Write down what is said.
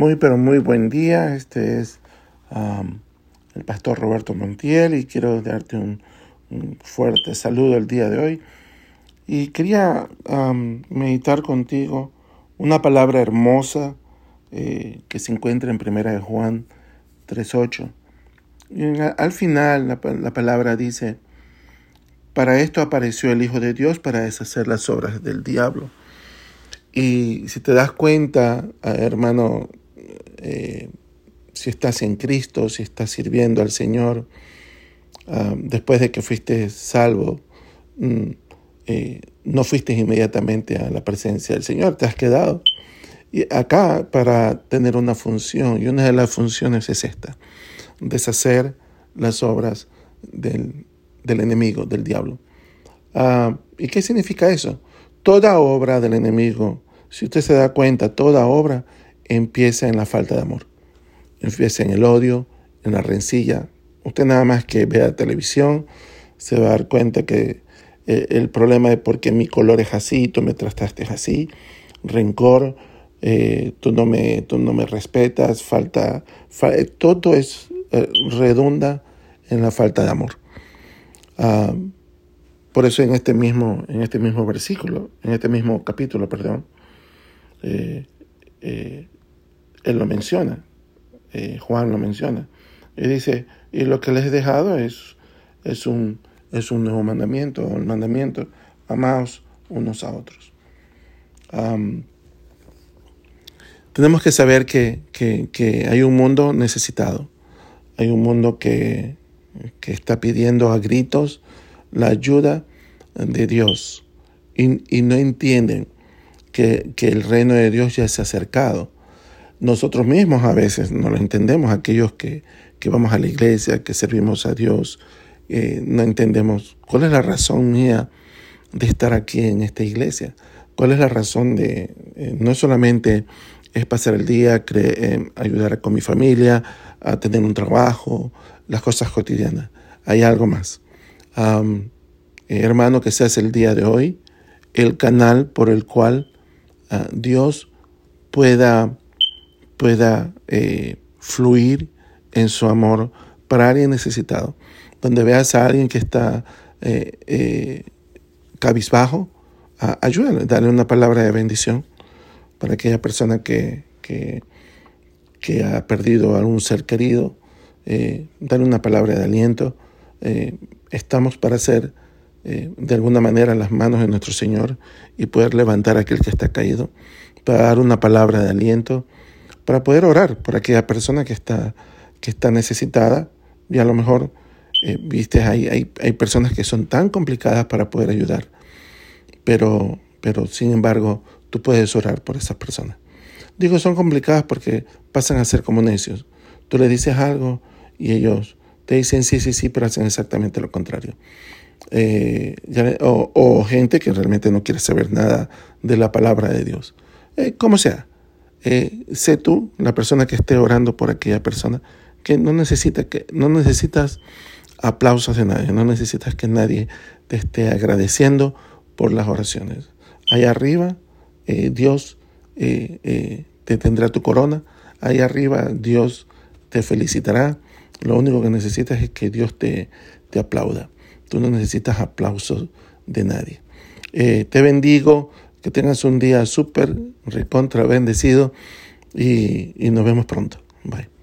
Muy, pero muy buen día. Este es el pastor Roberto Montiel y quiero darte un, fuerte saludo el día de hoy. Y quería meditar contigo una palabra hermosa eh, que se encuentra en Primera de Juan 3.8. Y al final la, la palabra dice, para esto apareció el Hijo de Dios para deshacer las obras del diablo. Y si te das cuenta, hermano, eh, si estás en Cristo, si estás sirviendo al Señor, ah, después de que fuiste salvo, mm, eh, no fuiste inmediatamente a la presencia del Señor, te has quedado. Y acá para tener una función, y una de las funciones es esta, deshacer las obras del, enemigo, del diablo. Ah, ¿Y qué significa eso? Toda obra del enemigo, si usted se da cuenta, toda obra empieza en la falta de amor. Empieza en el odio, en la rencilla. Usted nada más que vea televisión se va a dar cuenta que eh, el problema de por qué mi color es así, tú me trataste así, rencor, eh, tú, no me, tú no me respetas, falta, eh, todo es redunda en la falta de amor. Ah, por eso en este mismo, en este mismo versículo, en este mismo capítulo, perdón, él lo menciona, eh, Juan lo menciona. Y dice, y lo que les he dejado es, es, un, es un nuevo mandamiento, el mandamiento, amaos unos a otros. tenemos que saber que, que, hay un mundo necesitado, hay un mundo que, que está pidiendo a gritos la ayuda de Dios y, y no entienden que, que, el reino de Dios ya se ha acercado nosotros mismos a veces no lo entendemos, aquellos que, vamos a la iglesia, que servimos a Dios, eh, no entendemos cuál es la razón mía de estar aquí en esta iglesia, cuál es la razón de, eh, no solamente es pasar el día, eh, ayudar con mi familia, a tener un trabajo, las cosas cotidianas, hay algo más. hermano, que seas el día de hoy el canal por el cual ah, Dios pueda pueda eh, fluir en su amor para alguien necesitado. Donde veas a alguien que está eh, eh, cabizbajo, ayúdale, dale una palabra de bendición para aquella persona que, que, ha perdido a algún ser querido, dale una palabra de aliento. estamos para ser de alguna manera las manos de nuestro Señor y poder levantar a aquel que está caído, para dar una palabra de aliento para poder orar por aquella persona que está, que está necesitada y a lo mejor, eh, viste, hay, hay, personas que son tan complicadas para poder ayudar, pero, pero sin embargo tú puedes orar por esas personas. Digo, son complicadas porque pasan a ser como necios. Tú le dices algo y ellos te dicen sí, sí, sí, pero hacen exactamente lo contrario. Eh, o, gente que realmente no quiere saber nada de la palabra de Dios. Eh, como sea, eh, sé tú la persona que esté orando por aquella persona que no necesita que no necesitas aplausos de nadie, no necesitas que nadie te esté agradeciendo por las oraciones. Allá arriba eh, Dios eh, te tendrá tu corona, allá arriba Dios te felicitará. Lo único que necesitas es que Dios te, te aplauda. Tú no necesitas aplausos de nadie. te bendigo. Que tengas un día súper recontra bendecido y, y nos vemos pronto. Bye.